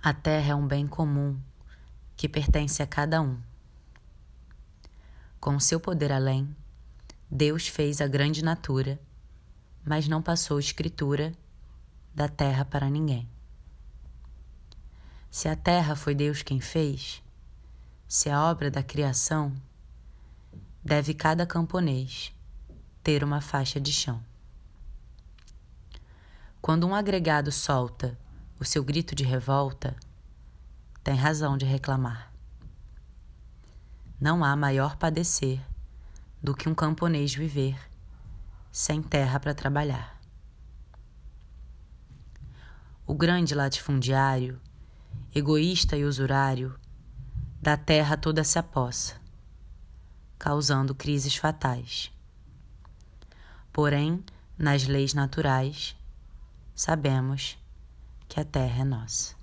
A terra é um bem comum que pertence a cada um. Com seu poder além, Deus fez a grande natura, mas não passou escritura da terra para ninguém. Se a terra foi Deus quem fez, se a obra da criação, deve cada camponês ter uma faixa de chão. Quando um agregado solta o seu grito de revolta, tem razão de reclamar. Não há maior padecer do que um camponês viver sem terra para trabalhar. O grande latifundiário, egoísta e usurário, da terra toda se apossa, causando crises fatais. Porém, nas leis naturais, sabemos que a terra é nossa.